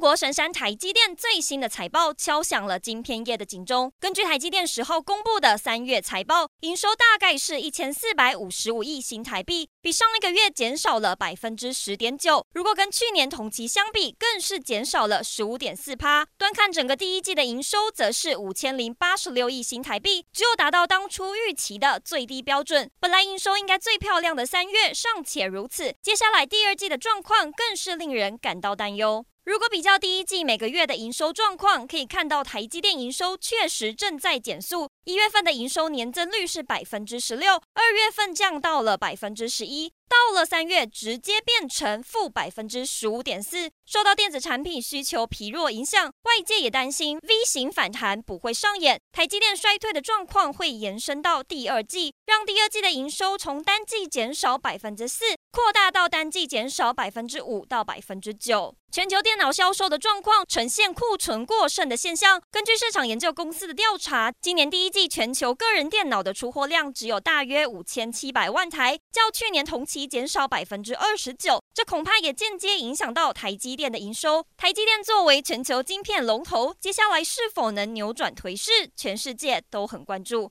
国神山台积电最新的财报敲响了晶片业的警钟。根据台积电十号公布的三月财报，营收大概是一千四百五十五亿新台币，比上一个月减少了百分之十点九。如果跟去年同期相比，更是减少了十五点四趴。端看整个第一季的营收，则是五千零八十六亿新台币，只有达到当初预期的最低标准。本来营收应该最漂亮的三月尚且如此，接下来第二季的状况更是令人感到担忧。如果比较第一季每个月的营收状况，可以看到台积电营收确实正在减速。一月份的营收年增率是百分之十六，二月份降到了百分之十一。到了三月，直接变成负百分之十五点四。受到电子产品需求疲弱影响，外界也担心 V 型反弹不会上演，台积电衰退的状况会延伸到第二季，让第二季的营收从单季减少百分之四，扩大到单季减少百分之五到百分之九。全球电脑销售的状况呈现库存过剩的现象。根据市场研究公司的调查，今年第一季全球个人电脑的出货量只有大约五千七百万台，较去年同期减。减少百分之二十九，这恐怕也间接影响到台积电的营收。台积电作为全球晶片龙头，接下来是否能扭转颓势，全世界都很关注。